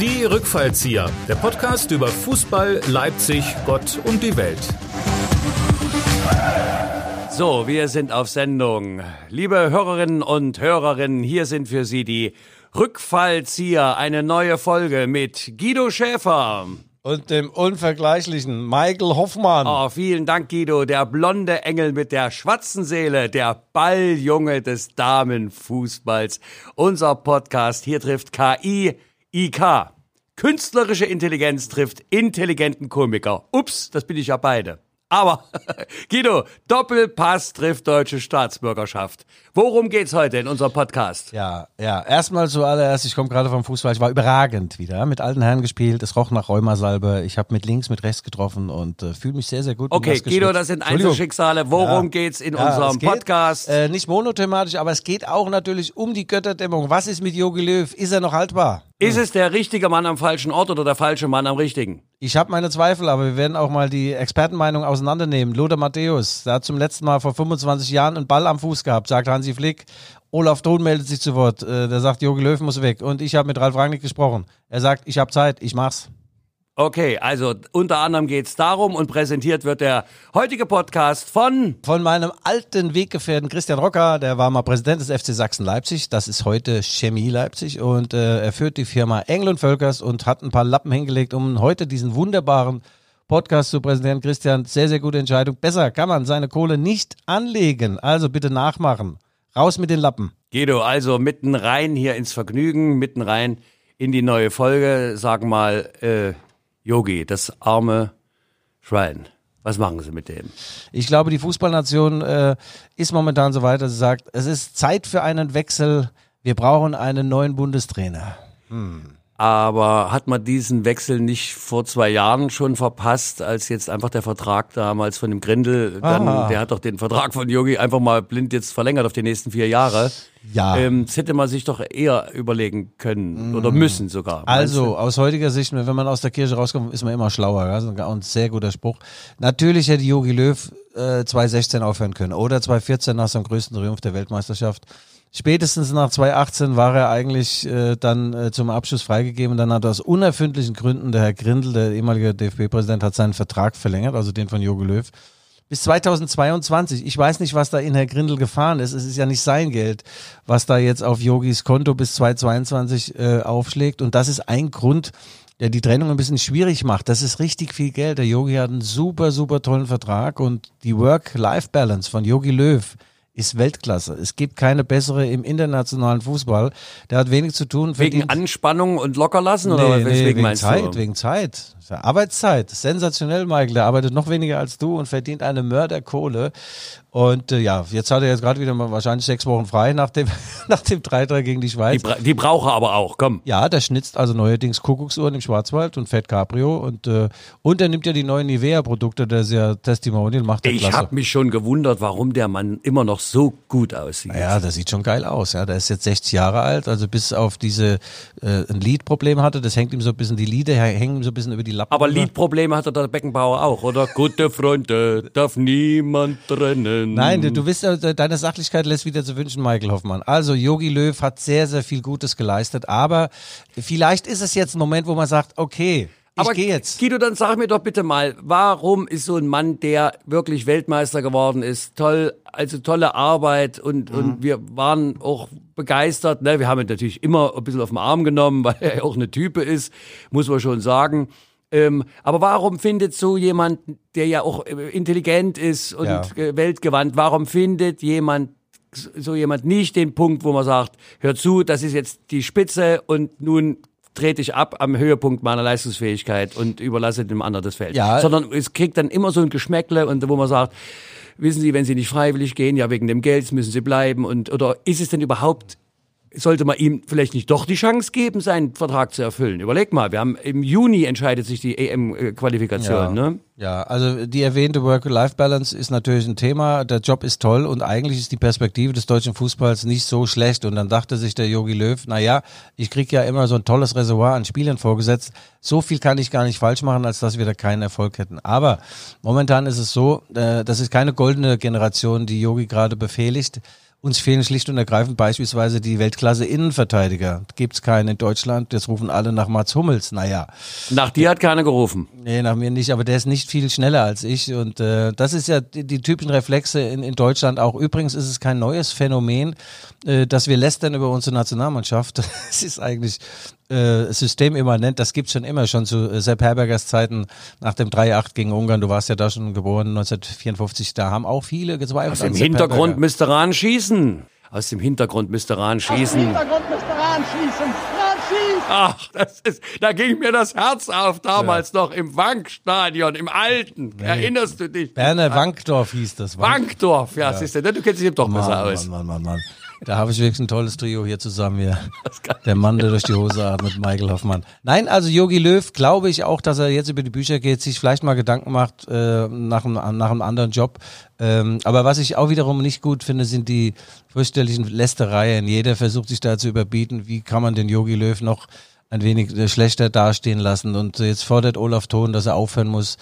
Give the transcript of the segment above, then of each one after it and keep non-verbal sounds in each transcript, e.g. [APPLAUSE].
Die Rückfallzieher, der Podcast über Fußball, Leipzig, Gott und die Welt. So, wir sind auf Sendung. Liebe Hörerinnen und Hörerinnen, hier sind für Sie die Rückfallzieher, eine neue Folge mit Guido Schäfer. Und dem unvergleichlichen Michael Hoffmann. Oh, vielen Dank, Guido. Der blonde Engel mit der schwarzen Seele, der Balljunge des Damenfußballs. Unser Podcast hier trifft KI, IK. Künstlerische Intelligenz trifft intelligenten Komiker. Ups, das bin ich ja beide. Aber [LAUGHS] Guido, Doppelpass trifft deutsche Staatsbürgerschaft. Worum geht's heute in unserem Podcast? Ja, ja. Erstmal zuallererst, ich komme gerade vom Fußball, ich war überragend wieder, mit alten Herren gespielt, es roch nach Rheumasalbe, ich habe mit links, mit rechts getroffen und äh, fühle mich sehr, sehr gut. Okay, Guido, das sind Einzelschicksale. Worum ja. geht's in ja, unserem geht, Podcast? Äh, nicht monothematisch, aber es geht auch natürlich um die Götterdämmung. Was ist mit Jogi Löw? Ist er noch haltbar? Ist es der richtige Mann am falschen Ort oder der falsche Mann am richtigen? Ich habe meine Zweifel, aber wir werden auch mal die Expertenmeinung auseinandernehmen. Lothar Matthäus, der hat zum letzten Mal vor 25 Jahren einen Ball am Fuß gehabt, sagt Hansi Flick. Olaf Thun meldet sich zu Wort. Äh, der sagt, Jogi Löw muss weg. Und ich habe mit Ralf Rangnick gesprochen. Er sagt, ich habe Zeit, ich mach's. Okay, also unter anderem geht's darum und präsentiert wird der heutige Podcast von von meinem alten Weggefährten Christian Rocker, der war mal Präsident des FC Sachsen Leipzig, das ist heute Chemie Leipzig und äh, er führt die Firma Engel und Völkers und hat ein paar Lappen hingelegt, um heute diesen wunderbaren Podcast zu präsentieren. Christian, sehr sehr gute Entscheidung. Besser kann man seine Kohle nicht anlegen, also bitte nachmachen. Raus mit den Lappen. Guido, also mitten rein hier ins Vergnügen, mitten rein in die neue Folge, sag mal äh, Yogi, das arme Schwein. Was machen Sie mit dem? Ich glaube, die Fußballnation äh, ist momentan so weit, dass sie sagt, es ist Zeit für einen Wechsel. Wir brauchen einen neuen Bundestrainer. Hm. Aber hat man diesen Wechsel nicht vor zwei Jahren schon verpasst, als jetzt einfach der Vertrag damals von dem Grindel, dann, der hat doch den Vertrag von Yogi einfach mal blind jetzt verlängert auf die nächsten vier Jahre. Ja. Ähm, das hätte man sich doch eher überlegen können oder müssen sogar. Also aus heutiger Sicht, wenn man aus der Kirche rauskommt, ist man immer schlauer. Ja? Und ein sehr guter Spruch. Natürlich hätte Yogi Löw äh, 2016 aufhören können oder 2014 nach seinem größten Triumph der Weltmeisterschaft. Spätestens nach 2018 war er eigentlich äh, dann äh, zum Abschluss freigegeben. Dann hat aus unerfindlichen Gründen der Herr Grindel, der ehemalige DFB-Präsident, hat seinen Vertrag verlängert, also den von Jogi Löw, bis 2022. Ich weiß nicht, was da in Herr Grindel gefahren ist. Es ist ja nicht sein Geld, was da jetzt auf Yogis Konto bis 2022 äh, aufschlägt. Und das ist ein Grund, der die Trennung ein bisschen schwierig macht. Das ist richtig viel Geld. Der Yogi hat einen super, super tollen Vertrag und die Work-Life-Balance von Yogi Löw ist Weltklasse. Es gibt keine bessere im internationalen Fußball. Der hat wenig zu tun. Wegen Anspannung und Lockerlassen oder nee, wegen meinst Zeit, du? Wegen Zeit. Arbeitszeit. Sensationell, Michael. Der arbeitet noch weniger als du und verdient eine Mörderkohle. Und äh, ja, jetzt hat er jetzt gerade wieder mal wahrscheinlich sechs Wochen frei nach dem, [LAUGHS] nach dem 3-3 gegen die Schweiz. Die, bra die braucht er aber auch, komm. Ja, der schnitzt also neuerdings Kuckucksuhren im Schwarzwald und fährt Cabrio und, äh, und er nimmt ja die neuen Nivea-Produkte, der ist ja Testimonial, macht der Ich habe mich schon gewundert, warum der Mann immer noch so gut aussieht. Ja, das sieht schon geil aus. Ja, der ist jetzt 60 Jahre alt, also bis auf diese äh, ein Liedproblem hatte, das hängt ihm so ein bisschen die Lieder hängen ihm so ein bisschen über die Lappen. aber. Liedprobleme hatte der Beckenbauer auch, oder? Gute Freunde darf niemand trennen. Nein, du, du bist ja, deine Sachlichkeit lässt wieder zu wünschen, Michael Hoffmann. Also Yogi Löw hat sehr, sehr viel Gutes geleistet, aber vielleicht ist es jetzt ein Moment, wo man sagt, okay, ich Aber gehe jetzt. Guido, dann sag mir doch bitte mal, warum ist so ein Mann, der wirklich Weltmeister geworden ist, toll, also tolle Arbeit und, Mhm. und wir waren auch begeistert. Ne? Wir haben ihn natürlich immer ein bisschen auf den Arm genommen, [LAUGHS] weil er ja auch eine Type ist, muss man schon sagen. Ähm, aber warum findet so jemand, der ja auch äh, intelligent ist und Ja. äh, weltgewandt, warum findet jemand so jemand nicht den Punkt, wo man sagt, hör zu, das ist jetzt die Spitze und nun trete ich ab am Höhepunkt meiner Leistungsfähigkeit und überlasse dem anderen das Feld. Ja. Sondern es kriegt dann immer so ein Geschmäckle und wo man sagt, wissen Sie, wenn Sie nicht freiwillig gehen, ja wegen dem Geld müssen Sie bleiben und oder ist es denn überhaupt sollte man ihm vielleicht nicht doch die Chance geben, seinen Vertrag zu erfüllen? Überleg mal, wir haben im Juni entscheidet sich die EM-Qualifikation, Ja. ne? Ja, also die erwähnte Work-Life-Balance ist natürlich ein Thema. Der Job ist toll und eigentlich ist die Perspektive des deutschen Fußballs nicht so schlecht. Und dann dachte sich der Jogi Löw, na ja, ich krieg ja immer so ein tolles Reservoir an Spielern vorgesetzt. So viel kann ich gar nicht falsch machen, als dass wir da keinen Erfolg hätten. Aber momentan ist es so, äh, das ist keine goldene Generation, die Yogi gerade befehligt. Uns fehlen schlicht und ergreifend beispielsweise die Weltklasse Innenverteidiger. Gibt's keinen in Deutschland. Jetzt rufen alle nach Mats Hummels. Naja. Nach dir hat keiner gerufen. Nee, nach mir nicht, aber der ist nicht viel schneller als ich. Und äh, das ist ja die, die typischen Reflexe in, in Deutschland auch. Übrigens ist es kein neues Phänomen, äh, dass wir lästern über unsere Nationalmannschaft. [LAUGHS] Es ist eigentlich äh, systemimmanent, das gibt's schon immer, schon zu äh, Sepp Herbergers Zeiten nach dem 3-8 gegen Ungarn. Du warst ja da schon geboren, 1954. Da haben auch viele gezweifelt. Aus dem Hintergrund müsste Rahn schießen. Aus dem Hintergrund müsste Rahn schießen. Hintergrund müsste Rahn schießen. Ach, das ist, da ging mir das Herz auf damals noch im Wankstadion, im Alten. Erinnerst du dich? Werner Wankdorf hieß das. Wank Wankdorf, ja, siehst du, ne? du kennst dich doch besser Mann, aus. Mann, Mann, Mann, Mann. Da habe ich wirklich ein tolles Trio hier zusammen. Hier. Der Mann, der durch die Hose atmet, Michael Hoffmann. Nein, also Yogi Löw, glaube ich auch, dass er jetzt über die Bücher geht, sich vielleicht mal Gedanken macht äh, nach, einem, nach einem anderen Job. Ähm, aber was ich auch wiederum nicht gut finde, sind die fürchterlichen Lästereien. Jeder versucht sich da zu überbieten. Wie kann man den Yogi Löw noch ein wenig schlechter dastehen lassen? Und jetzt fordert Olaf Thon, dass er aufhören muss.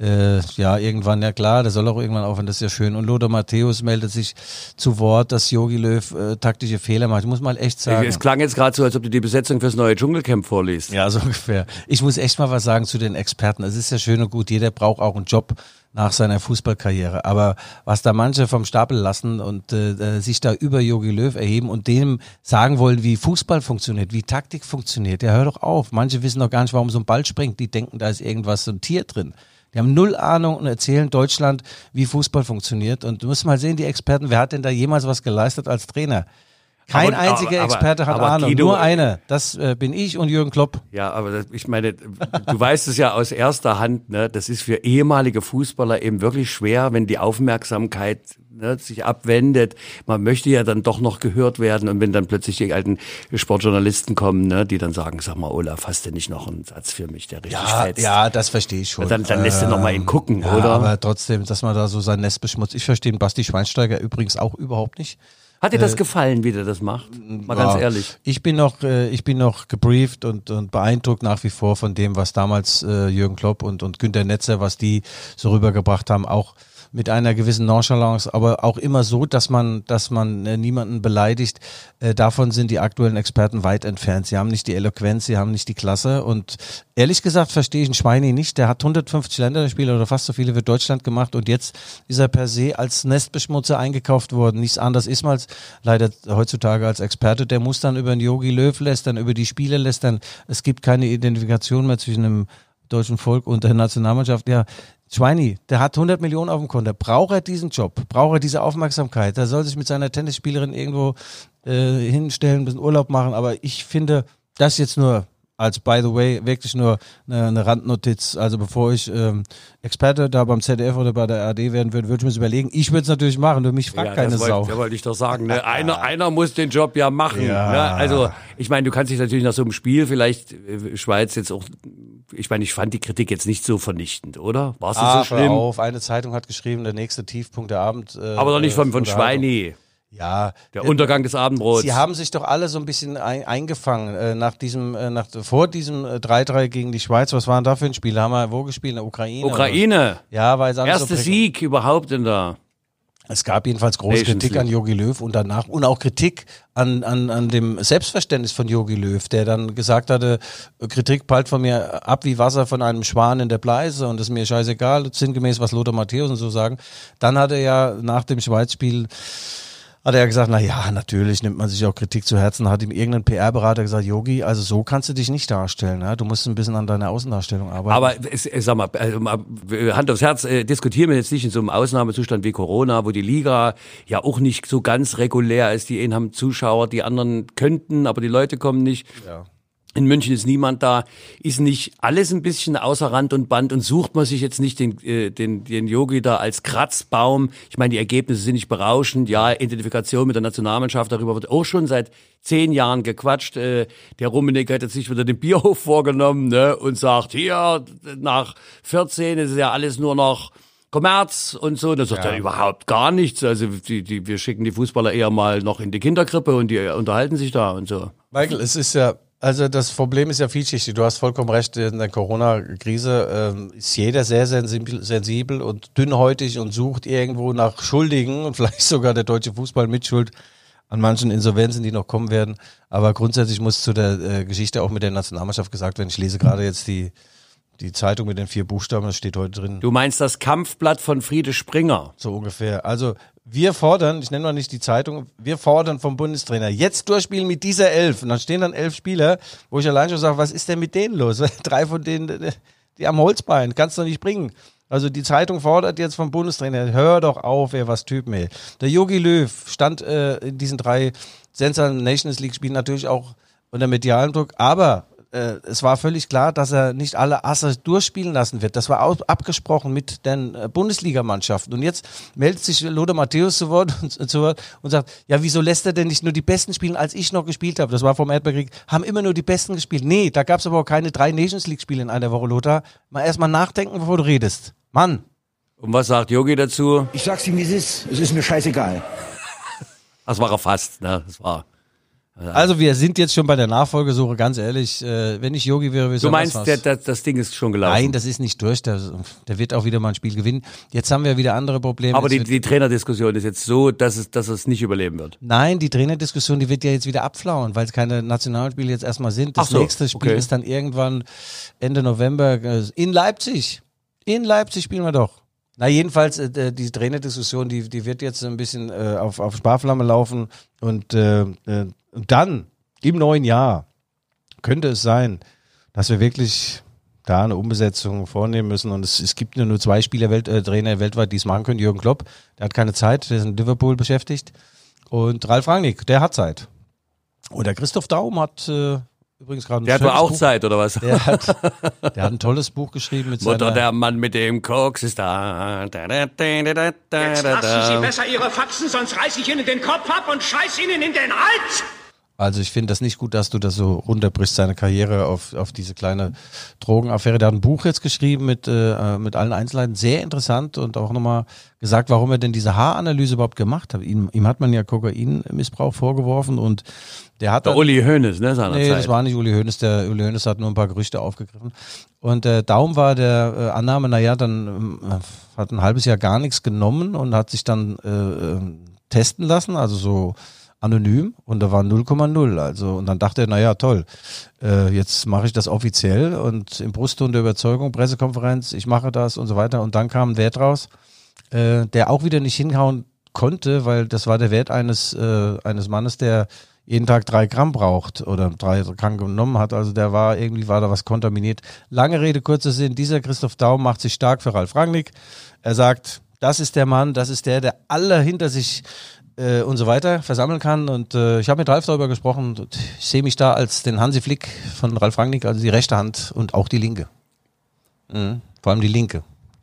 Äh, ja, irgendwann, ja klar, der soll auch irgendwann aufhören, das ist ja schön. Und Lothar Matthäus meldet sich zu Wort, dass Yogi Löw äh, taktische Fehler macht. Ich muss mal echt sagen. Es klang jetzt gerade so, als ob du die Besetzung fürs neue Dschungelcamp vorliest. Ja, so ungefähr. Ich muss echt mal was sagen zu den Experten. Es ist ja schön und gut, jeder braucht auch einen Job nach seiner Fußballkarriere. Aber was da manche vom Stapel lassen und äh, äh, sich da über Jogi Löw erheben und dem sagen wollen, wie Fußball funktioniert, wie Taktik funktioniert, ja hör doch auf. Manche wissen doch gar nicht, warum so ein Ball springt. Die denken, da ist irgendwas, so ein Tier drin. Die haben null Ahnung und erzählen Deutschland, wie Fußball funktioniert. Und du musst mal sehen, die Experten, wer hat denn da jemals was geleistet als Trainer? Kein Aber- einziger aber- Experte hat aber Ahnung, Guido- nur einer. Das äh, bin ich und Jürgen Klopp. Ja, aber das, ich meine, du weißt es ja aus erster Hand, ne? Das ist für ehemalige Fußballer eben wirklich schwer, wenn die Aufmerksamkeit ne, sich abwendet. Man möchte ja dann doch noch gehört werden und wenn dann plötzlich die alten Sportjournalisten kommen, ne, die dann sagen, sag mal, Olaf, hast du nicht noch einen Satz für mich, der richtig Ja, fetzt? ja, das verstehe ich schon. Dann, dann lässt du noch mal ihn gucken, ja, oder? Aber trotzdem, dass man da so sein Nest beschmutzt. Ich verstehe den Basti Schweinsteiger übrigens auch überhaupt nicht. Hat dir das gefallen, wie der das macht? Mal ganz Äh, Ja, ehrlich. Ich bin noch, äh, ich bin noch gebrieft und, und beeindruckt nach wie vor von dem, was damals äh, Jürgen Klopp und, und Günter Netzer, was die so rübergebracht haben, auch mit einer gewissen Nonchalance, aber auch immer so, dass man, dass man äh, niemanden beleidigt. Äh, davon sind die aktuellen Experten weit entfernt. Sie haben nicht die Eloquenz, sie haben nicht die Klasse. Und ehrlich gesagt verstehe ich einen Schweini nicht. Der hat 150 Länderspiele oder fast so viele für Deutschland gemacht und jetzt ist er per se als Nestbeschmutzer eingekauft worden. Nichts anderes ist man als, leider heutzutage als Experte. Der muss dann über den Yogi Löw lästern, über die Spiele lästern. Es gibt keine Identifikation mehr zwischen dem deutschen Volk und der Nationalmannschaft. Ja, Schweini, der hat 100 Millionen auf dem Konto. Braucht er diesen Job? Braucht er diese Aufmerksamkeit? Der soll sich mit seiner Tennisspielerin irgendwo äh, hinstellen, ein bisschen Urlaub machen. Aber ich finde, das jetzt nur als by the way wirklich nur eine, eine Randnotiz. Also bevor ich ähm, Experte da beim ZDF oder bei der ARD werden würde, würde ich mir das überlegen. Ich würde es natürlich machen, nur mich fragt keine das Sau. ja, wollte ich doch sagen. Ne? [LAUGHS] Einer, einer muss den Job ja machen. Ja. Ne? Also ich meine, du kannst dich natürlich nach so einem Spiel vielleicht äh, Schweiz jetzt auch. Ich meine, ich fand die Kritik jetzt nicht so vernichtend, oder? War es Ah, so schlimm? auf, eine Zeitung hat geschrieben, der nächste Tiefpunkt der Abend. Äh, Aber doch nicht von, von Unterhaltung. Schweini. Ja, Der Untergang des Abendbrots. Sie haben sich doch alle so ein bisschen ein, eingefangen äh, nach diesem, äh, nach, vor diesem äh, 3-3 gegen die Schweiz. Was waren da für ein Spiel? Haben wir wo gespielt? In der Ukraine? Ukraine. Oder? Ja, weil Erster so Sieg überhaupt in der. Es gab jedenfalls große Nations Kritik an League. Jogi Löw und danach und auch Kritik an, an, an dem Selbstverständnis von Jogi Löw, der dann gesagt hatte, äh, Kritik prallt von mir ab wie Wasser von einem Schwan in der Bleise und ist mir scheißegal, sinngemäß was Lothar Matthäus und so sagen. Dann hat er ja nach dem Schweizspiel hat er ja gesagt, na ja, natürlich nimmt man sich auch Kritik zu Herzen, hat ihm irgendein PR-Berater gesagt, Yogi, also so kannst du dich nicht darstellen, ja? du musst ein bisschen an deiner Außendarstellung arbeiten. Aber es, sag mal, also mal, Hand aufs Herz, äh, diskutieren wir jetzt nicht in so einem Ausnahmezustand wie Corona, wo die Liga ja auch nicht so ganz regulär ist. Die einen haben Zuschauer, die anderen könnten, aber die Leute kommen nicht. Ja. In München ist niemand da. Ist nicht alles ein bisschen außer Rand und Band und sucht man sich jetzt nicht den, äh, den, den Yogi da als Kratzbaum? Ich meine, die Ergebnisse sind nicht berauschend. Ja, Identifikation mit der Nationalmannschaft, darüber wird auch schon seit zehn Jahren gequatscht. Äh, der Rummenigge hat jetzt sich wieder den Bierhof vorgenommen ne, und sagt, hier, nach 14 ist es ja alles nur noch Kommerz und so. Das sagt ja. überhaupt gar nichts. Also die, die, wir schicken die Fußballer eher mal noch in die Kinderkrippe und die unterhalten sich da und so. Michael, es ist ja Also das Problem ist ja vielschichtig. Du hast vollkommen recht, in der Corona-Krise ähm, ist jeder sehr sensibel, sensibel und dünnhäutig und sucht irgendwo nach Schuldigen und [LAUGHS] vielleicht sogar der deutsche Fußball mit Schuld an manchen Insolvenzen, die noch kommen werden. Aber grundsätzlich muss zu der äh, Geschichte auch mit der Nationalmannschaft gesagt werden. Ich lese gerade jetzt die, die Zeitung mit den vier Buchstaben, das steht heute drin. Du meinst das Kampfblatt von Friede Springer? So ungefähr. Also wir fordern, ich nenne mal nicht die Zeitung, wir fordern vom Bundestrainer jetzt durchspielen mit dieser Elf. Und dann stehen dann elf Spieler, wo ich allein schon sage, was ist denn mit denen los? [LAUGHS] Drei von denen, die am Holzbein, kannst du nicht bringen. Also die Zeitung fordert jetzt vom Bundestrainer, hör doch auf, wer was Typen ey. Der Yogi Löw stand äh, in diesen drei Sensor Nations League Spielen natürlich auch unter medialem Druck, aber äh, es war völlig klar, dass er nicht alle Asse durchspielen lassen wird. Das war auch abgesprochen mit den äh, Bundesligamannschaften. Und jetzt meldet sich Lothar Matthäus zu Wort und, zu Wort und sagt, ja, wieso lässt er denn nicht nur die Besten spielen, als ich noch gespielt habe? Das war vom Erdbeerkrieg. Haben immer nur die Besten gespielt. Nee, da gab es aber auch keine drei Nations League Spiele in einer Woche, Lothar. Mal erstmal nachdenken, bevor du redest. Mann. Und was sagt Yogi dazu? Ich sag's ihm, wie es ist. Es ist mir scheißegal. Das war er fast, ne? Das war. Also wir sind jetzt schon bei der Nachfolgesuche, ganz ehrlich. Äh, wenn ich Yogi wäre, Du meinst, der, der, das Ding ist schon gelaufen? Nein, das ist nicht durch. Der, der wird auch wieder mal ein Spiel gewinnen. Jetzt haben wir wieder andere Probleme. Aber die, die Trainerdiskussion ist jetzt so, dass es, dass es nicht überleben wird. Nein, die Trainerdiskussion, die wird ja jetzt wieder abflauen, weil es keine Nationalspiele jetzt erstmal sind. Das so, nächste Spiel okay. ist dann irgendwann Ende November äh, in Leipzig. In Leipzig spielen wir doch. Na jedenfalls, äh, die Trainerdiskussion, die, die wird jetzt ein bisschen äh, auf, auf Sparflamme laufen und, äh, äh, dann im neuen Jahr könnte es sein, dass wir wirklich da eine Umbesetzung vornehmen müssen. Und es, es gibt nur, nur zwei Spieler, Welt, äh, Trainer weltweit, die es machen können. Jürgen Klopp, der hat keine Zeit, der ist in Liverpool beschäftigt. Und Ralf Rangnick, der hat Zeit. Und der Christoph Daum hat äh, übrigens gerade ein Der hat wohl schönes auch Buch, Zeit, oder was? Der hat, [LAUGHS] der hat ein tolles Buch geschrieben mit Mutter, seiner... der Mann mit dem Koks ist da. da, da, da, da, da, da, Jetzt lassen Sie besser Ihre Faxen, sonst reiß ich Ihnen den Kopf ab und scheiß Ihnen in den Hals! Also ich finde das nicht gut, dass du das so runterbrichst, seine Karriere auf, auf diese kleine Drogenaffäre. Der hat ein Buch jetzt geschrieben mit, äh, mit allen Einzelheiten. Sehr interessant und auch nochmal gesagt, warum er denn diese Haaranalyse überhaupt gemacht hat. Ihm, ihm hat man ja Kokainmissbrauch vorgeworfen und der hat Der dann- Uli Hoeneß, ne, seinerzeit. Nee, das war nicht Uli Hoeneß. Der Uli Hoeneß hat nur ein paar Gerüchte aufgegriffen. Und der Daum war der äh, Annahme, naja, dann ähm, hat ein halbes Jahr gar nichts genommen und hat sich dann äh, ähm, testen lassen, also so anonym und da war 0,0. Also und dann dachte er, naja, toll, äh, jetzt mache ich das offiziell und im Brustton der Überzeugung, Pressekonferenz, ich mache das und so weiter. Und dann kam ein Wert raus, äh, der auch wieder nicht hinhauen konnte, weil das war der Wert eines, äh, eines Mannes, der jeden Tag drei Gramm braucht oder drei Gramm genommen hat. Also der war irgendwie war da was kontaminiert. Lange Rede, kurzer Sinn. Dieser Christoph Daum macht sich stark für Ralf Rangnick. Er sagt, das ist der Mann, das ist der, der alle hinter sich äh, und so weiter versammeln kann. Und äh, ich habe mit Ralf darüber gesprochen. Und ich sehe mich da als den Hansi Flick von Ralf Rangnick, also die rechte Hand und auch die linke. Mhm. Vor allem die linke.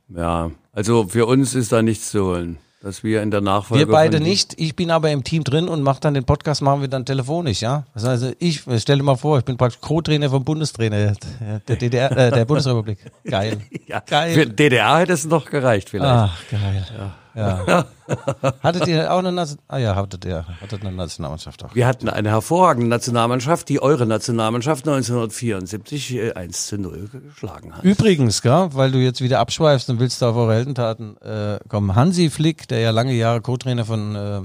Ja, also für uns ist da nichts zu holen. Dass wir in der Nachfolge. Wir beide nicht. Ich bin aber im Team drin und mache dann den Podcast, machen wir dann telefonisch, ja. Das heißt, ich stelle mal vor, ich bin praktisch Co-Trainer vom Bundestrainer der DDR, äh, der [LAUGHS] Bundesrepublik. Geil. Ja, Geil. Für DDR hätte es noch gereicht, vielleicht. Ach, geil. Ja. [LAUGHS] Hattet ihr auch eine Nation Ah ja, hattet ihr. Hattet eine Nationalmannschaft auch. Wir hatten eine hervorragende Nationalmannschaft, die eure Nationalmannschaft 1974 äh, 1 zu 0 geschlagen hat. Übrigens, gell, weil du jetzt wieder abschweifst und willst da auf eure Heldentaten äh, kommen. Hansi Flick, der ja lange Jahre Co-Trainer von äh,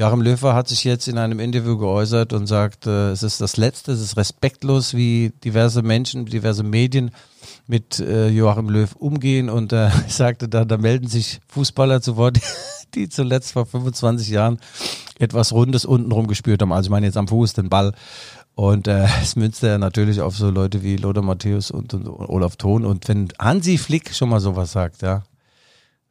Joachim Löw war, hat sich jetzt in einem Interview geäußert und sagt, äh, es ist das Letzte, es ist respektlos, wie diverse Menschen, diverse Medien mit äh, Joachim Löw umgehen und äh, [LAUGHS] ich sagte da, da melden sich Fußballer zu Wort, [LAUGHS] die zuletzt vor 25 Jahren etwas Rundes untenrum gespürt haben. Also ich meine jetzt am Fuß, den Ball. Und äh, [LAUGHS] es münzt er natürlich auf so Leute wie Lothar Matthäus und, und Olaf Thon. Und wenn Hansi Flick schon mal sowas sagt, ja,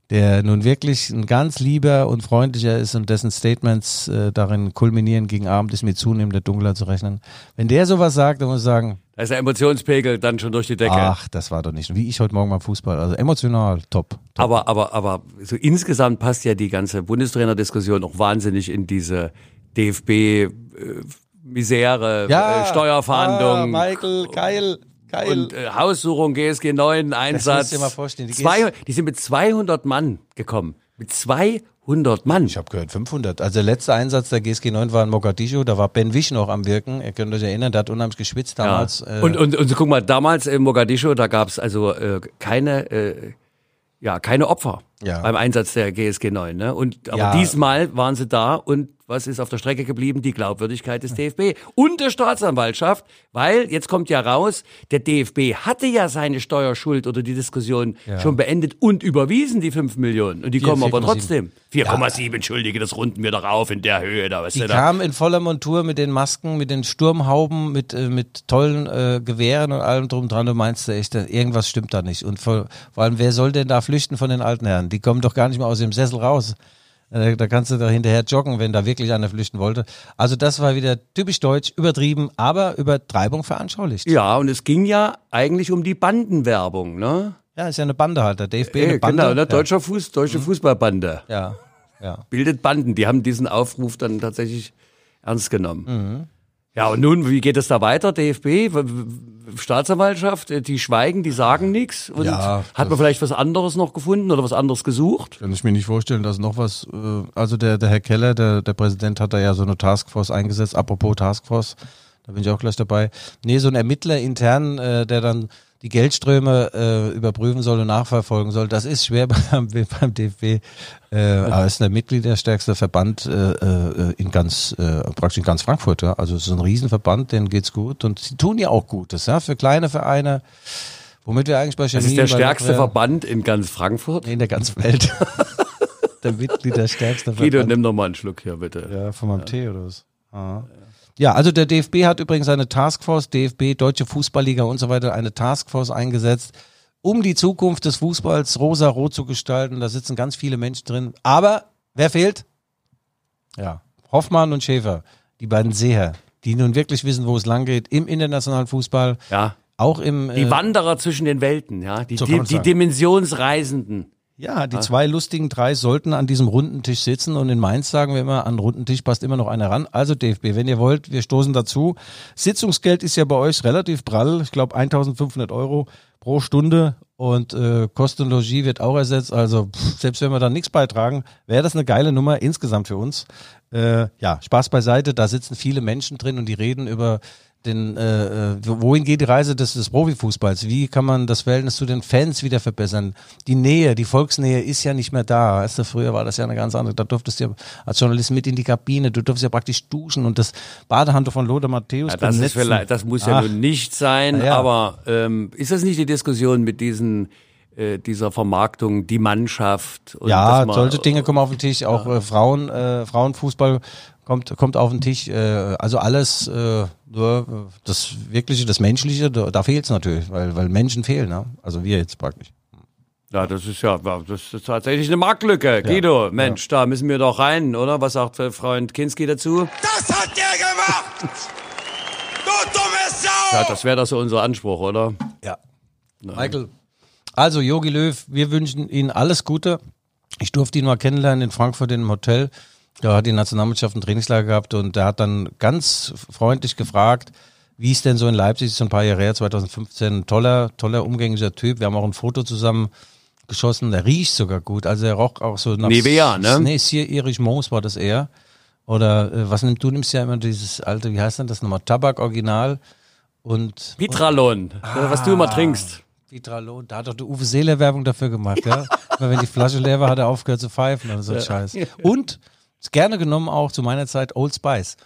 der nun wirklich ein ganz lieber und freundlicher ist und dessen Statements äh, darin kulminieren, gegen Abend ist mit zunehmender Dunkelheit zu rechnen. Wenn der sowas sagt, dann muss ich sagen, Da ist der Emotionspegel dann schon durch die Decke. ach, das war doch nicht, wie ich heute Morgen beim Fußball. Also emotional, top. top. Aber, aber, aber so insgesamt passt ja die ganze Bundestrainerdiskussion auch wahnsinnig in diese DFB-Misere, äh, Steuerverhandlungen Ah, Michael, geil, geil. und äh, Haussuchung, GSG 9, Einsatz. musst du dir mal vorstellen, die Zwei, die sind mit 200 Mann gekommen. Mit 200 100 Mann. Ich habe gehört 500. Also der letzte Einsatz der GSG 9 war in Mogadischu, da war Ben Wisch noch am Wirken. Ihr könnt euch erinnern, der hat unheimlich geschwitzt damals. Ja. Äh, Und, und, und guck mal, damals in Mogadischu, da gab es also äh, keine, äh, ja, keine Opfer Ja. beim Einsatz der GSG 9. Ne? Und, aber Ja. diesmal waren sie da und was ist auf der Strecke geblieben? Die Glaubwürdigkeit des DFB und der Staatsanwaltschaft, weil jetzt kommt ja raus, der DFB hatte ja seine Steuerschuld oder die Diskussion schon beendet und überwiesen, die 5 Millionen. Und die Vier- kommen aber 4,7. trotzdem. 4,7, entschuldige, das runden wir doch auf in der Höhe. Da, weißt die kamen in voller Montur mit den Masken, mit den Sturmhauben, mit, äh, mit tollen äh, Gewehren und allem drum dran. Du meinst echt, irgendwas stimmt da nicht. Und vor, vor allem, wer soll denn da flüchten von den alten Herren? Die kommen doch gar nicht mehr aus dem Sessel raus. Äh, Da kannst du da hinterher joggen, wenn da wirklich einer flüchten wollte. Also das war wieder typisch deutsch, übertrieben, aber Übertreibung veranschaulicht. Ja, und es ging ja eigentlich um die Bandenwerbung, ne? Ja, ist ja eine Bande halt. Der DFB Äh, eine Bande. genau, ne? Deutscher Fuß, deutsche Fußballbande. Ja, ja. Bildet Banden. Die haben diesen Aufruf dann tatsächlich ernst genommen. Mhm. Ja, und nun, wie geht es da weiter? DFB, Staatsanwaltschaft, äh, die schweigen, die sagen nichts. Und Ja, hat man vielleicht was anderes noch gefunden oder was anderes gesucht? Kann ich mir nicht vorstellen, dass noch was, äh, also der, der Herr Keller, der, der Präsident hat da ja so eine Taskforce eingesetzt, apropos Taskforce, da bin ich auch gleich dabei. Nee, so ein Ermittler intern, äh, der dann die Geldströme äh, überprüfen soll und nachverfolgen soll, das ist schwer [LAUGHS] beim, beim DFB. Äh, aber es ist der mitgliederstärkste Verband äh, äh, in ganz, äh, praktisch in ganz Frankfurt. Ja? Also es ist ein Riesenverband, denen geht's gut und sie tun ja auch Gutes, ja, für kleine Vereine. Womit wir eigentlich bei Das ist der stärkste ja, Verband in ganz Frankfurt. in der ganzen Welt. [LAUGHS] der Mitgliederstärkste Guido, Verband. nimm doch mal einen Schluck hier, bitte. Ja, von meinem Tee oder was? Ah. Ja, also der DFB hat übrigens eine Taskforce, DFB, Deutsche Fußballliga und so weiter, eine Taskforce eingesetzt, um die Zukunft des Fußballs rosa-rot zu gestalten. Da sitzen ganz viele Menschen drin. Aber wer fehlt? Ja, Hoffmann und Schäfer, die beiden Seher, die nun wirklich wissen, wo es lang geht im internationalen Fußball, Ja. auch im Die äh, Wanderer zwischen den Welten, ja. Die, So die, die. Dimensionsreisenden. Ja, die zwei lustigen drei sollten an diesem runden Tisch sitzen und in Mainz sagen wir immer, an den runden Tisch passt immer noch einer ran. Also DFB, wenn ihr wollt, wir stoßen dazu. Sitzungsgeld ist ja bei euch relativ prall. Ich glaube 1500 Euro pro Stunde und äh, Kosten und Logis wird auch ersetzt. Also pff, selbst wenn wir da nichts beitragen, wäre das eine geile Nummer insgesamt für uns. Äh, ja, Spaß beiseite, da sitzen viele Menschen drin und die reden über den, äh, äh, wohin geht die Reise des, des Profifußballs? Wie kann man das Verhältnis zu den Fans wieder verbessern? Die Nähe, die Volksnähe ist ja nicht mehr da. Weißt du, früher war das ja eine ganz andere. Da durftest du ja als Journalist mit in die Kabine, du durftest ja praktisch duschen und das Badehandtuch von Lothar Matthäus Ja, das, ist vielleicht, das muss ja Ach, nun nicht sein, ja. aber ähm, ist das nicht die Diskussion mit diesen äh, dieser Vermarktung, die Mannschaft? Und Ja, man- solche Dinge kommen auf den Tisch. Auch äh, Frauen, äh, Frauenfußball kommt kommt auf den Tisch. Äh, also alles, äh, nur das Wirkliche, das Menschliche, da, da fehlt es natürlich, weil weil Menschen fehlen. Ne? Also wir jetzt praktisch. Ja, das ist ja, das ist tatsächlich eine Marktlücke. Guido, Mensch, da müssen wir doch rein, oder? Was sagt Freund Kinski dazu? Das hat der gemacht! Du dumme Sau! Ja, das wäre doch so unser Anspruch, oder? Ja. Michael. Also, Jogi Löw, wir wünschen Ihnen alles Gute. Ich durfte ihn mal kennenlernen in Frankfurt in einem Hotel. Da hat die Nationalmannschaft ein Trainingslager gehabt und er hat dann ganz freundlich gefragt, wie es denn so in Leipzig ist, so ein paar Jahre her, 2015. Ein toller, toller, umgänglicher Typ. Wir haben auch ein Foto zusammen geschossen. Der riecht sogar gut. Also er roch auch so nach... Nivea, ne? Nee, Sir Erich Moos war das eher. Oder äh, was nimmst du? nimmst ja immer dieses alte, wie heißt denn das nochmal? Tabak Original und... Pitralon, was du immer trinkst. Vitralon, da hat doch die Uwe Seeler Werbung dafür gemacht, ja. [LAUGHS] Weil wenn die Flasche leer war, hat er aufgehört zu pfeifen oder so ein Scheiß. Und ist gerne genommen auch zu meiner Zeit Old Spice.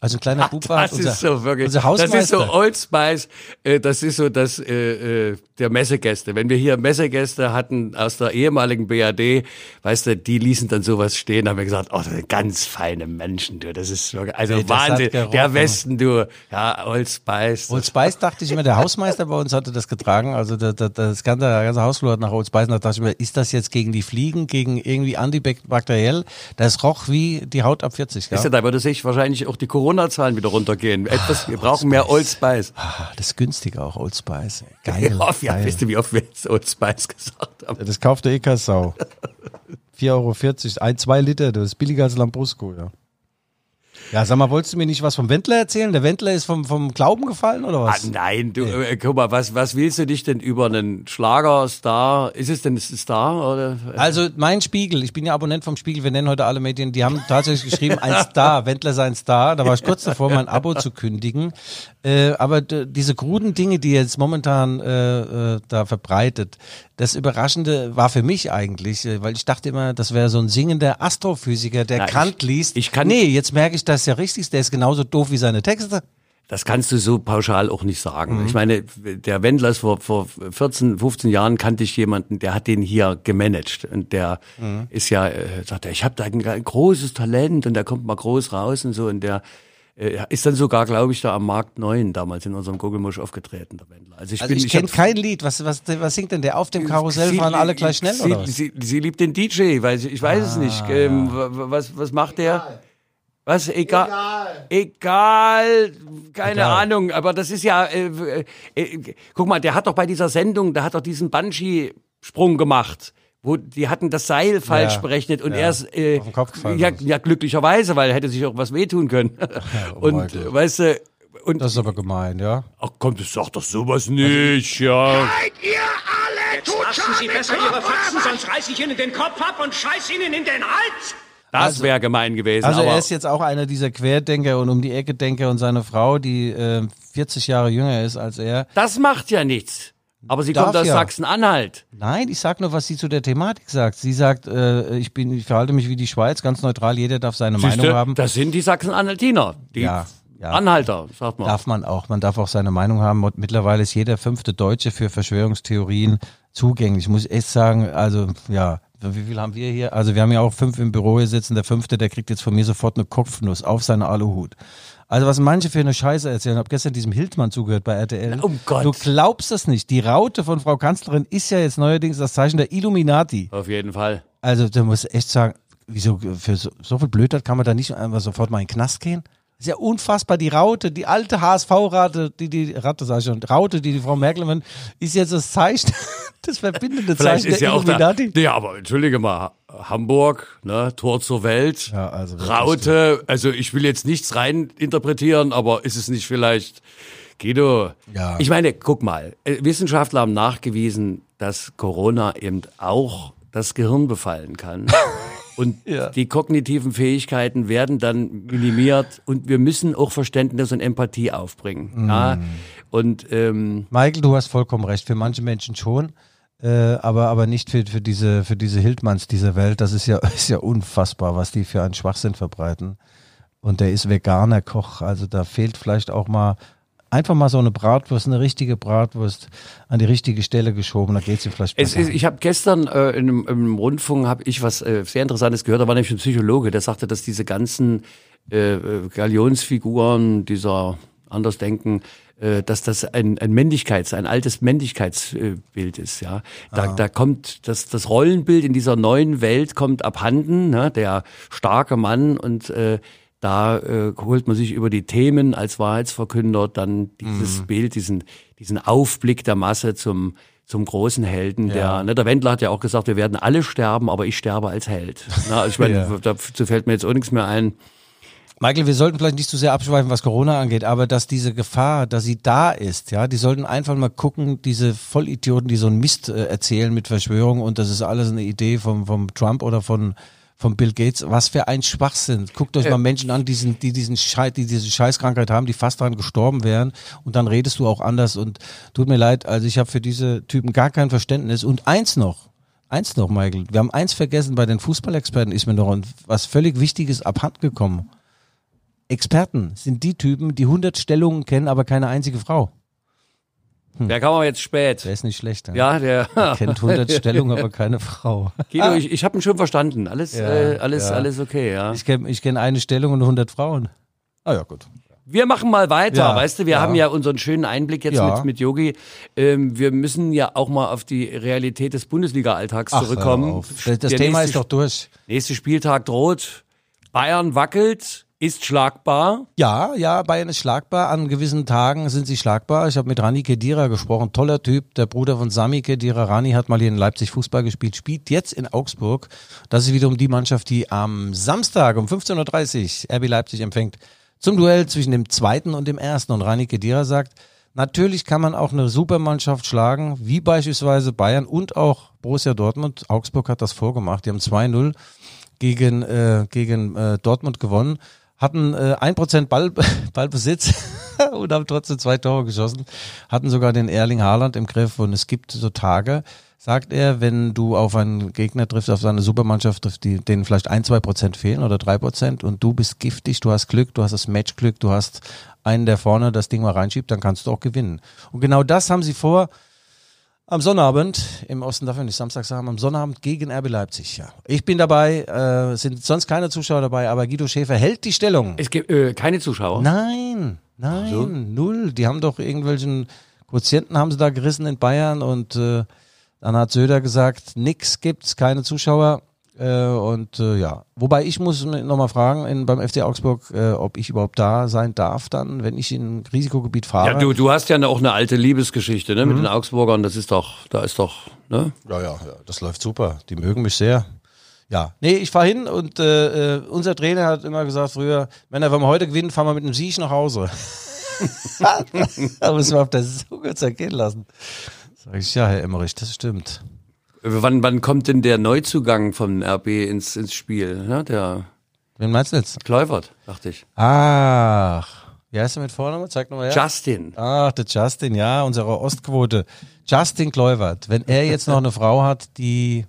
Also ein kleiner Bub war Das unser, ist so wirklich. unser Das Hausmeister. ist so Old Spice. Äh, das ist so das äh, äh, der Messegäste. Wenn wir hier Messegäste hatten aus der ehemaligen BAD, weißt du, die ließen dann sowas stehen, haben wir gesagt, oh, das sind ganz feine Menschen, du. Das ist wirklich, also Ey, das Wahnsinn. Der Westen, du. Ja, Old Spice. Old Spice dachte ich immer, der Hausmeister bei uns hatte das getragen. Also das ganze, der ganze Hausflur hat nach Old Spice. Und da dachte ich mir, ist das jetzt gegen die Fliegen, gegen irgendwie antibakteriell? Das roch wie die Haut ab 40. Ja? Weißt du, da würde sich wahrscheinlich auch die Corona-Zahlen wieder runtergehen. Etwas, wir brauchen mehr Old Spice. Ah, Das ist günstig auch, Old Spice. [LAUGHS] Geil. Ja, ja, geil. wisst ihr, wie oft wir jetzt Old Spice gesagt haben? Das kauft der eh Sau. 4,40 Euro, ein, zwei Liter, das ist billiger als Lambrusco, ja. Ja, sag mal, wolltest du mir nicht was vom Wendler erzählen? Der Wendler ist vom, vom Glauben gefallen oder Ah, was? nein, du, äh, guck mal, was, was willst du dich denn über einen Schlagerstar? Ist es denn ein Star oder? Also mein Spiegel, ich bin ja Abonnent vom Spiegel, wir nennen heute alle Medien, die haben tatsächlich geschrieben, ein Star, Wendler sei ein Star. Da war ich kurz davor, mein Abo zu kündigen. Äh, aber diese kruden Dinge, die er jetzt momentan äh, äh, da verbreitet, das Überraschende war für mich eigentlich, äh, weil ich dachte immer, das wäre so ein singender Astrophysiker, der Na, Kant liest. ich kann- nee, jetzt merke ich, das ist ja richtig, der ist genauso doof wie seine Texte. Das kannst du so pauschal auch nicht sagen. Mhm. Ich meine, der Wendler ist vor, vor 14, 15 Jahren kannte ich jemanden, der hat den hier gemanagt und der Mhm. ist ja, äh, sagt er, ich habe da ein, ein großes Talent und der kommt mal groß raus und so und der äh, ist dann sogar, glaube ich, da am Markt 9 damals in unserem Guggelmusch aufgetreten, der Wendler. Also ich Also bin, ich kenne hab- kein Lied. Was, was, was singt denn der? Auf dem Karussell Sie- fahren alle gleich schnell, sie, oder was? Ah. Sie, sie liebt den DJ, weil sie, ich weiß es nicht. Ähm, wa- wa- was, was macht der? Was? Egal. Egal. Keine Egal. Ahnung. Aber das ist ja. Äh, äh, äh, guck mal, der hat doch bei dieser Sendung, der hat doch diesen Bungee-Sprung gemacht. Wo die hatten das Seil falsch Ja, berechnet und ja. er ist äh, Auf den Kopf gefallen ja, ja glücklicherweise, weil er hätte sich auch was wehtun können. oh [LAUGHS] und weißt du, und Das ist aber gemein, ja. ach komm, das sagt doch sowas nicht, ja. Jetzt lassen Sie besser Ihre Faxen, sonst reiß ich Ihnen den Kopf ab und scheiß Ihnen in den Hals! Das wäre gemein gewesen. Also er ist jetzt auch einer dieser Querdenker und um die Ecke Denker und seine Frau, die äh, 40 Jahre jünger ist als er. Das macht ja nichts. Aber sie kommt aus ja. Sachsen-Anhalt. Nein, ich sag nur, was sie zu der Thematik sagt. Sie sagt, äh, ich bin, ich verhalte mich wie die Schweiz, ganz neutral. Jeder darf seine Meinung Siehste, haben. Das sind die Sachsen-Anhaltiner. Ja, ja. Anhalter, sagt man. Darf man auch. Man darf auch seine Meinung haben. Mittlerweile ist jeder fünfte Deutsche für Verschwörungstheorien zugänglich. Ich muss echt sagen, also ja, wie viel haben wir hier? Also wir haben ja auch fünf im Büro hier sitzen. Der fünfte, der kriegt jetzt von mir sofort eine Kopfnuss auf seine Aluhut. Also was manche für eine Scheiße erzählen. Ich habe gestern diesem Hildmann zugehört bei RTL. Um Gott. Du glaubst es nicht. Die Raute von Frau Kanzlerin ist ja jetzt neuerdings das Zeichen der Illuminati. Auf jeden Fall. Also da muss echt sagen, wieso für so, so viel Blödheit kann man da nicht einfach sofort mal in den Knast gehen? Ist ja unfassbar. Die Raute, die alte HSV-Rate, die, die Ratte sag ich schon, Raute, die die Frau Merkel nennt, ist jetzt das Zeichen, [LAUGHS] das verbindende Vielleicht Zeichen ist der ja auch da. Ja, aber entschuldige mal, Hamburg, ne, Tor zur Welt, Ja, also. Raute, also ich will jetzt nichts rein interpretieren, aber ist es nicht vielleicht, Guido, Ja. ich meine, guck mal, äh, Wissenschaftler haben nachgewiesen, dass Corona eben auch das Gehirn befallen kann. [LAUGHS] Und Ja. die kognitiven Fähigkeiten werden dann minimiert und wir müssen auch Verständnis und Empathie aufbringen. Mhm. Ja? Und ähm, Michael, du hast vollkommen recht. Für manche Menschen schon. Äh, aber, aber nicht für, für diese, für diese Hildmanns dieser Welt. Das ist ja, [LAUGHS] ist ja unfassbar, was die für einen Schwachsinn verbreiten. Und der ist veganer Koch. Also da fehlt vielleicht auch mal einfach mal so eine Bratwurst, eine richtige Bratwurst an die richtige Stelle geschoben. Da geht's ihm vielleicht Es besser. ist, ich habe gestern äh, in einem, im Rundfunk habe ich was äh, sehr Interessantes gehört. Da war nämlich ein Psychologe, der sagte, dass diese ganzen äh, Galionsfiguren dieser Andersdenken, äh, dass das ein, ein Männlichkeits, ein altes Männlichkeitsbild ist. Ja, da, da kommt das das Rollenbild in dieser neuen Welt kommt abhanden. Ne? Der starke Mann und äh, da äh, holt man sich über die Themen als Wahrheitsverkünder dann dieses Bild, diesen, diesen Aufblick der Masse zum, zum großen Helden. Der, ne, der Wendler hat ja auch gesagt, wir werden alle sterben, aber ich sterbe als Held. Na, also ich [LAUGHS] meine, Ja. dazu fällt mir jetzt auch nichts mehr ein. Michael, wir sollten vielleicht nicht zu sehr abschweifen, was Corona angeht, aber dass diese Gefahr, dass sie da ist, ja, die sollten einfach mal gucken, diese Vollidioten, die so einen Mist äh, erzählen mit Verschwörung und das ist alles eine Idee vom, vom Trump oder von, von Bill Gates, was für ein Schwachsinn. Guckt euch mal Menschen an, die, diesen, die, diesen Schei die diese Scheißkrankheit haben, die fast daran gestorben wären und dann redest du auch anders und tut mir leid, also ich habe für diese Typen gar kein Verständnis und eins noch, eins noch, Michael, wir haben eins vergessen, bei den Fußballexperten ist mir noch was völlig Wichtiges abhanden gekommen. Experten sind die Typen, die 100 Stellungen kennen, aber keine einzige Frau. Der kam aber jetzt spät. Der ist nicht schlecht. Ja, der Kennt 100 Stellungen, aber keine Frau. [LAUGHS] Guido, ich, ich habe ihn schon verstanden. Alles, Ja, äh, alles, ja. alles okay, ja. Ich kenne ich kenn eine Stellung und 100 Frauen. Ah ja, gut. Wir machen mal weiter, Ja, weißt du, wir ja. haben ja unseren schönen Einblick jetzt Ja. mit, mit Yogi. Ähm, wir müssen ja auch mal auf die Realität des Bundesliga-Alltags zurückkommen. hör auf. Das, das Thema nächste, ist doch durch. Nächster Spieltag droht. Bayern wackelt. Ist schlagbar. Ja, ja, Bayern ist schlagbar. An gewissen Tagen sind sie schlagbar. Ich habe mit Rani Kedira gesprochen. Toller Typ, der Bruder von Sami Kedira. Rani hat mal hier in Leipzig Fußball gespielt, spielt jetzt in Augsburg. Das ist wiederum die Mannschaft, die am Samstag um 15.30 Uhr RB Leipzig empfängt zum Duell zwischen dem zweiten und dem ersten. Und Rani Kedira sagt, natürlich kann man auch eine Supermannschaft schlagen, wie beispielsweise Bayern und auch Borussia Dortmund. Augsburg hat das vorgemacht. Die haben 2-0 gegen, äh, gegen äh, Dortmund gewonnen hatten äh, 1% Ball, [LAUGHS] Ballbesitz [LAUGHS] und haben trotzdem zwei Tore geschossen, hatten sogar den Erling Haaland im Griff und es gibt so Tage, sagt er, wenn du auf einen Gegner triffst, auf seine Supermannschaft triffst, die, denen vielleicht ein, zwei Prozent fehlen oder drei Prozent und du bist giftig, du hast Glück, du hast das Matchglück, du hast einen, der vorne das Ding mal reinschiebt, dann kannst du auch gewinnen. Und genau das haben sie vor, am Sonnabend, im Osten darf ich nicht Samstag sagen, am Sonnabend gegen RB Leipzig, ja. Ich bin dabei, äh, sind sonst keine Zuschauer dabei, aber Guido Schäfer hält die Stellung. Es gibt äh, keine Zuschauer. Nein, nein, so. null. Die haben doch irgendwelchen Quotienten haben sie da gerissen in Bayern und äh, dann hat Söder gesagt, nix gibt's, keine Zuschauer. Äh, und äh, ja, wobei ich muss nochmal fragen in, beim FC Augsburg, äh, ob ich überhaupt da sein darf dann, wenn ich in ein Risikogebiet fahre. Ja, du, du hast ja auch eine alte Liebesgeschichte ne, mit den Augsburgern. Das ist doch, da ist doch, ne? Ja, ja, ja, das läuft super. Die mögen mich sehr. Ja, nee, ich fahre hin und äh, äh, unser Trainer hat immer gesagt früher, wenn er wenn wir heute gewinnen, fahren wir mit einem Sieg nach Hause. [LAUGHS] da müssen wir auf der Zunge zergehen lassen. Sag ich, ja, Herr Emmerich, das stimmt. Wann, wann kommt denn der Neuzugang von RB ins, ins Spiel? Ne? Der Wen meinst du jetzt? Kleuvert, dachte ich. Ach, wie heißt er mit Vornamen? Zeig nochmal her. Justin. Ach, der Justin, ja, unsere Ostquote. Justin Kleuvert. Wenn er jetzt noch eine Frau hat, die,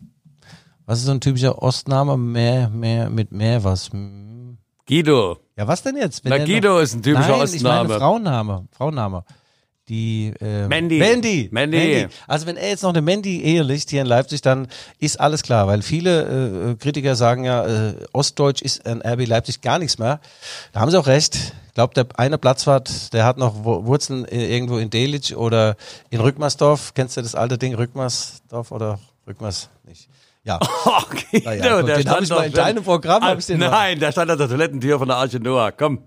was ist so ein typischer Ostname? Mehr, mehr, mit mehr was? Hm. Guido. Ja, was denn jetzt? Wenn Na, Guido noch, ist ein typischer Nein, Ostname. Ich meine Frauenname. Frauenname. Die äh, Mandy. Mandy. Mandy. Also wenn er jetzt noch eine Mandy ehelicht hier in Leipzig, dann ist alles klar, weil viele äh, Kritiker sagen ja, äh, Ostdeutsch ist an RB Leipzig gar nichts mehr. Da haben sie auch recht. Ich glaube, der eine Platzwart, der hat noch Wu- Wurzeln äh, irgendwo in Delitzsch oder in Rückmersdorf. Kennst du das alte Ding Rückmersdorf oder Rückmers nicht? Ja. [LAUGHS] Okay, Na ja, gut, den hab ich mal in deinem Programm, mal- Nein, der stand an der Toilettentür von der Arche Noah. Komm.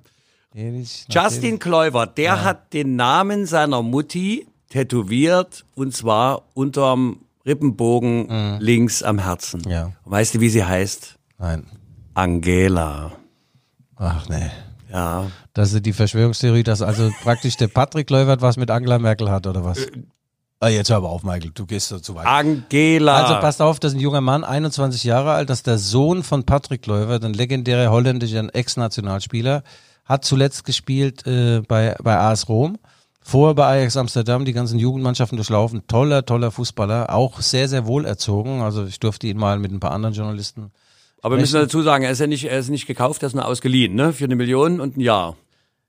Justin Kleuvert, der hat den Namen seiner Mutti tätowiert und zwar unterm Rippenbogen links am Herzen. Mhm. Ja. Und weißt du, wie sie heißt? Nein. Angela. Ach nee. Ja. Das ist die Verschwörungstheorie, dass also praktisch der Patrick Leuvert was mit Angela Merkel hat, oder was? Ah, jetzt hör aber auf, Michael, du gehst so zu weit. Angela. Also passt auf, das ist ein junger Mann, 21 Jahre alt, das ist der Sohn von Patrick Leuvert, ein legendärer holländischer Ex-Nationalspieler, hat zuletzt gespielt äh, bei, bei AS Rom, vorher bei Ajax Amsterdam, die ganzen Jugendmannschaften durchlaufen, toller, toller Fußballer, auch sehr, sehr wohl erzogen, also ich durfte ihn mal mit ein paar anderen Journalisten Aber wir müssen dazu sagen, er ist ja nicht, er ist nicht gekauft, er ist nur ausgeliehen, ne? Für eine Million und ein Jahr.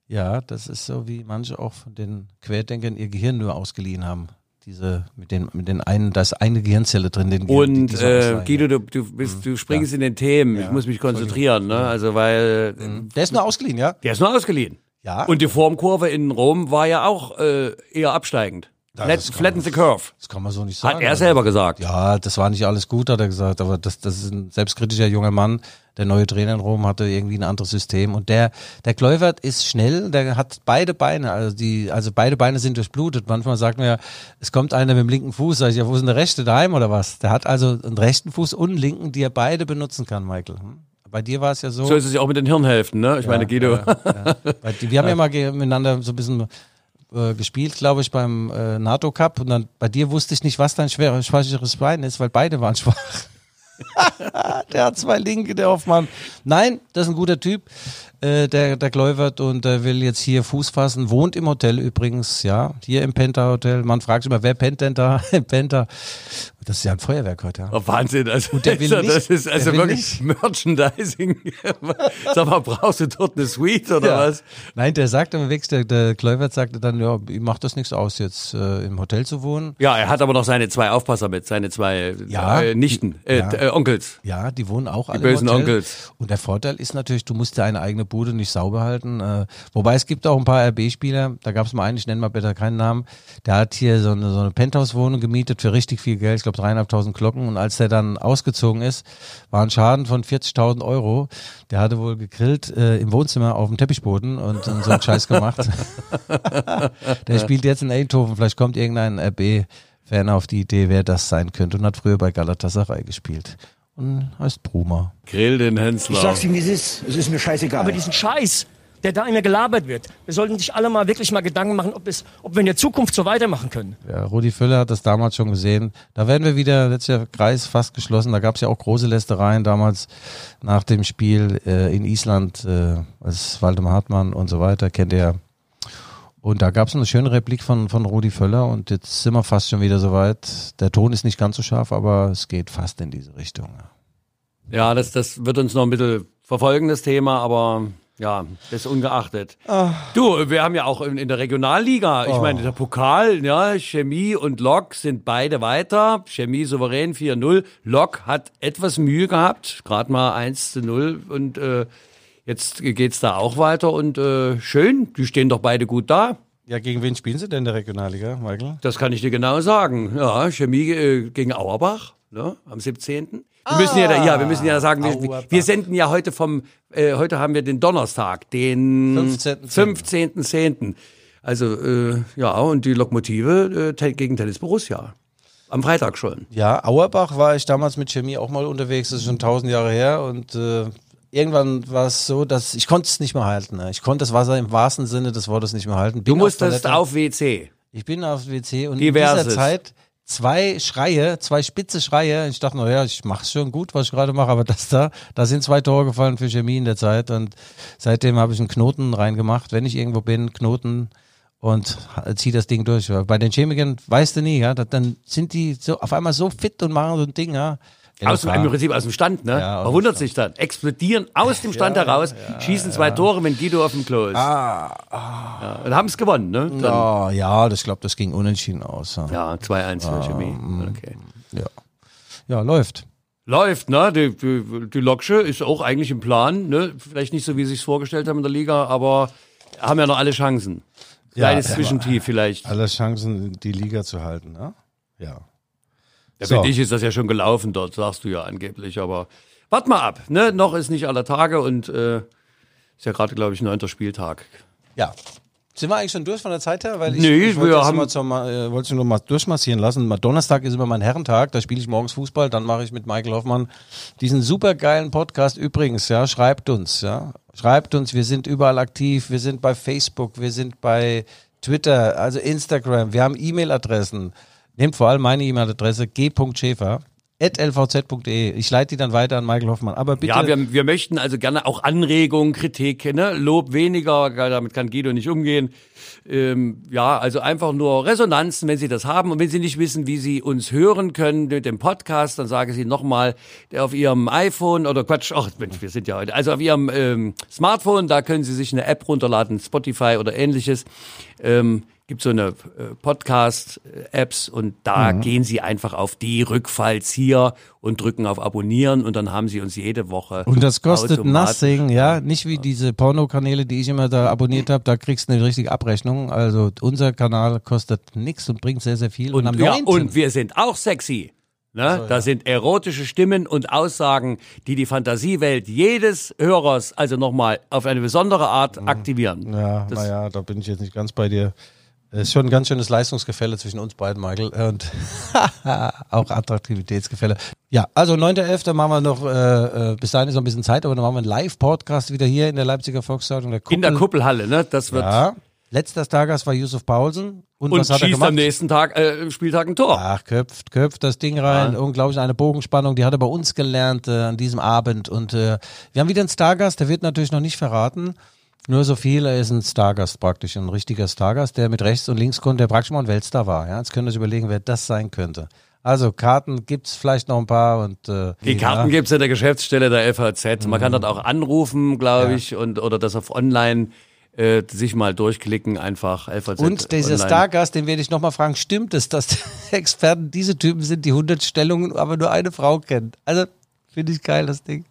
Ja, das ist so, wie manche auch von den Querdenkern ihr Gehirn nur ausgeliehen haben. Diese, mit den, mit den einen, da ist eine Gehirnzelle drin, den Und die äh. Guido, du, du, bist, du springst in den Themen. Ich muss mich konzentrieren, ne? Also weil äh, Der ist nur ausgeliehen, ja? der ist nur ausgeliehen. Ja. Und die Formkurve in Rom war ja auch äh, eher absteigend. Flat, das kann flatten the curve. Das kann man so nicht sagen. Hat er selber gesagt. Ja, das war nicht alles gut, hat er gesagt, aber das, das ist ein selbstkritischer junger Mann. Der neue Trainer in Rom hatte irgendwie ein anderes System und der, der Kleuvert ist schnell, der hat beide Beine, also die, also beide Beine sind durchblutet. Manchmal sagt man ja, es kommt einer mit dem linken Fuß, sag ich, ja, wo ist denn der rechte daheim oder was? Der hat also einen rechten Fuß und einen linken, die er beide benutzen kann, Michael. Hm? Bei dir war es ja so. So ist es ja auch mit den Hirnhälften, ne? Ich meine, Guido. Ja, ja. Wir haben ja [LAUGHS] mal miteinander so ein bisschen äh, gespielt, glaube ich, beim äh, NATO Cup und dann bei dir wusste ich nicht, was dein schwer, schwacheres Bein ist, weil beide waren [LAUGHS] schwach. [LAUGHS] der hat zwei Linke, der Hoffmann. Nein, das ist ein guter Typ, äh, der, der Gläubert und der will jetzt hier Fuß fassen, wohnt im Hotel übrigens, ja, hier im Penta Hotel. Man fragt sich immer, wer pennt denn da [LAUGHS] im Penta? Das ist ja ein Feuerwerk heute, ja. Oh, Wahnsinn. Also, der will das nicht- ist also wirklich Merchandising. [LAUGHS] Sag mal, brauchst du dort eine Suite oder was? Nein, der sagte aber wirklich, der, der Kleubert sagte dann, ja, ihm macht das nichts aus, jetzt äh, im Hotel zu wohnen. Ja, er hat aber noch seine zwei Aufpasser mit, seine zwei Ja. äh, Nichten, äh, Ja. äh, Onkels. Ja, die wohnen auch alle bösen im Hotel. Onkels. Und der Vorteil ist natürlich, du musst deine eigene Bude nicht sauber halten. Äh, wobei es gibt auch ein paar RB-Spieler, da gab es mal einen, ich nenne mal bitte keinen Namen, der hat hier so eine, so eine Penthouse-Wohnung gemietet für richtig viel Geld, ich glaube dreieinhalbtausend Glocken. Und als der dann ausgezogen ist, war ein Schaden von 40.000 Euro. Der hatte wohl gegrillt äh, im Wohnzimmer auf dem Teppichboden und, und so einen Scheiß gemacht. [LAUGHS] der spielt jetzt in Eindhoven, vielleicht kommt irgendein RB-Fan auf die Idee, wer das sein könnte und hat früher bei Galatasaray gespielt. Und heißt Bruma. Grill den Ich Hensler. sag's Ihnen, wie es ist. Es ist mir scheißegal. Aber diesen Scheiß, der da immer gelabert wird, wir sollten sich alle mal wirklich mal Gedanken machen, ob, es, ob wir in der Zukunft so weitermachen können. Ja, Rudi Völler hat das damals schon gesehen. Da werden wir wieder, letztes Jahr Kreis fast geschlossen. Da gab es ja auch große Lästereien damals nach dem Spiel äh, in Island, äh, als Waldemar Hartmann und so weiter, kennt ihr ja. Und da gab es eine schöne Replik von, von Rudi Völler und jetzt sind wir fast schon wieder soweit. Der Ton ist nicht ganz so scharf, aber es geht fast in diese Richtung. Ja, das, das wird uns noch ein bisschen verfolgen, das Thema, aber ja, das ungeachtet. Du, wir haben ja auch in, in der Regionalliga, ich meine, der Pokal, ja, Chemie und Lok sind beide weiter. Chemie souverän 4-0. Lok hat etwas Mühe gehabt, gerade mal 1 zu 0 und äh, jetzt geht's da auch weiter und äh, schön, die stehen doch beide gut da. Ja, gegen wen spielen Sie denn in der Regionalliga, Michael? Das kann ich dir genau sagen. Ja, Chemie äh, gegen Auerbach ne, am 17. Wir müssen ja, da, ja, wir müssen ja sagen, wir, wir senden ja heute vom, äh, heute haben wir den Donnerstag, den 15.10.. 15.10. Also äh, ja, und die Lokomotive äh, gegen Tennis Borussia. Am Freitag schon. Ja, Auerbach war ich damals mit Chemie auch mal unterwegs, das ist schon tausend Jahre her und äh, irgendwann war es so, dass ich konnte es nicht mehr halten. Ne? Ich konnte das Wasser im wahrsten Sinne des Wortes nicht mehr halten. Du Bin auf musstest Toilette. auf WC. Ich bin aufs WC und Diverses. in dieser Zeit zwei Schreie, zwei spitze Schreie. Ich dachte, naja, ich mach's schon gut, was ich gerade mache, aber das da, da sind zwei Tore gefallen für Chemie in der Zeit und seitdem habe ich einen Knoten reingemacht. Wenn ich irgendwo bin, Knoten und zieh das Ding durch. Bei den Chemikern weißt du nie, ja, da- dann sind die so auf einmal so fit und machen so ein Ding, ja. Aus dem. Im Prinzip aus dem Stand, ne? Ja, Man wundert sich dann. Explodieren aus dem Stand heraus, schießen zwei Tore, wenn Guido auf dem Klo ist. Ah, Ja, und haben es gewonnen, ne? Dann, Ja, ja, das glaube, das ging unentschieden aus. Ja, ja 2-1 für Chemie. Okay. ja. ja läuft. Läuft, ne? Die, die, die Loksche ist auch eigentlich im Plan, ne? Vielleicht nicht so, wie sie es vorgestellt haben in der Liga, aber haben ja noch alle Chancen. Kleines Ja, Zwischentief vielleicht. Alle Chancen, die Liga zu halten, ne? Ja. Ja, So. Für dich ist das ja schon gelaufen dort, sagst du ja angeblich, aber wart mal ab, ne? Noch ist nicht aller Tage und äh, ist ja gerade, glaube ich, neunter Spieltag. Ja. Sind wir eigentlich schon durch von der Zeit her? Weil ich, Nee, ich wollte haben- zum, äh, wollte es nur mal durchmassieren lassen. Mal Donnerstag ist immer mein Herrentag, da spiele ich morgens Fußball, dann mache ich mit Michael Hoffmann diesen supergeilen Podcast. Übrigens, ja, schreibt uns, ja. Schreibt uns, wir sind überall aktiv, wir sind bei Facebook, wir sind bei Twitter, also Instagram, wir haben E-Mail-Adressen. Nehmt vor allem meine E-Mail-Adresse g.schäfer lvz.de. Ich leite die dann weiter an Michael Hoffmann. Aber bitte. Ja, wir, wir möchten also gerne auch Anregungen, Kritik, ne? Lob weniger, damit kann Guido nicht umgehen. Ähm, ja, also einfach nur Resonanzen, wenn Sie das haben. Und wenn Sie nicht wissen, wie Sie uns hören können mit dem Podcast, dann sage Sie nochmal auf Ihrem iPhone oder Quatsch, ach Mensch, wir sind ja heute, also auf Ihrem ähm, Smartphone, da können Sie sich eine App runterladen, Spotify oder ähnliches. Ähm, gibt so eine äh, Podcast-Apps und da Mhm. gehen Sie einfach auf die Rückfalls hier und drücken auf Abonnieren und dann haben Sie uns jede Woche. Und das kostet nothing, ja. Nicht wie diese Pornokanäle, die ich immer da abonniert habe, da kriegst du eine richtige Abrechnung. Also unser Kanal kostet nichts und bringt sehr, sehr viel. Und, am ja, 9. und wir sind auch sexy. Ne? Da sind erotische Stimmen und Aussagen, die die Fantasiewelt jedes Hörers, also nochmal auf eine besondere Art aktivieren. Mhm. ja, das- naja, da bin ich jetzt nicht ganz bei dir. Es ist schon ein ganz schönes Leistungsgefälle zwischen uns beiden, Michael. Und [LAUGHS] auch Attraktivitätsgefälle. Ja, also 9.11. machen wir noch, äh, äh, bis dahin ist noch ein bisschen Zeit, aber dann machen wir einen Live-Podcast wieder hier in der Leipziger Volkszeitung. Der In der Kuppelhalle, ne? Das wird. Ja. Letzter Stargast war Yusuf Paulsen. Und, Und was hat er schießt gemacht? am nächsten Tag, äh, im Spieltag ein Tor. Ach, köpft, köpft das Ding rein. Unglaublich, eine Bogenspannung. Die hat er bei uns gelernt äh, an diesem Abend. Und äh, wir haben wieder einen Stargast, der wird natürlich noch nicht verraten. Nur so viel, er ist ein Stargast praktisch, ein richtiger Stargast, der mit rechts und links konnte, der praktisch mal ein Weltstar war. Ja, jetzt könnt ihr euch überlegen, wer das sein könnte. Also Karten gibt's vielleicht noch ein paar und äh, Die Karten ja. gibt's in der Geschäftsstelle der FAZ. Man kann dort auch anrufen, glaube ich, und oder das auf online äh, sich mal durchklicken, einfach FAZ. Und dieser online. Stargast, den werde ich nochmal fragen, stimmt es, dass [LAUGHS] Experten diese Typen sind, die 100 Stellungen, aber nur eine Frau kennen? Also Finde ich geil, das Ding.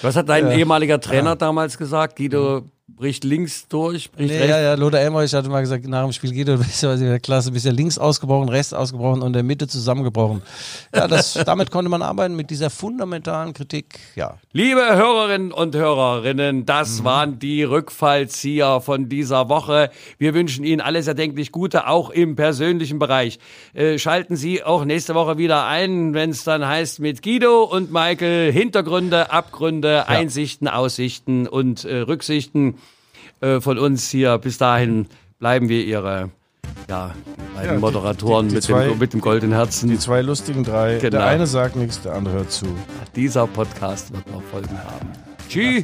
Was hat dein Ja. ehemaliger Trainer damals gesagt? Guido bricht links durch, bricht Nee, rechts. ja, ja, Lothar Emmerich hatte mal gesagt, nach dem Spiel Guido, du bist ja in der Klasse, bist ja links ausgebrochen, rechts ausgebrochen und in der Mitte zusammengebrochen. Ja, das, [LAUGHS] damit konnte man arbeiten, mit dieser fundamentalen Kritik, ja. Liebe Hörerinnen und Hörerinnen, das waren die Rückfallzieher von dieser Woche. Wir wünschen Ihnen alles erdenklich Gute, auch im persönlichen Bereich. Äh, schalten Sie auch nächste Woche wieder ein, wenn es dann heißt mit Guido und Michael Hintergründe, Abgründe, Einsichten, Aussichten und äh, Rücksichten äh, von uns hier. Bis dahin bleiben wir Ihre ja, beiden Ja, die- Moderatoren die- die mit, zwei- dem, mit dem goldenen Herzen. Die zwei lustigen drei. Genau. Der eine sagt nichts, der andere hört zu. Dieser Podcast wird noch Folgen haben. Tschüss.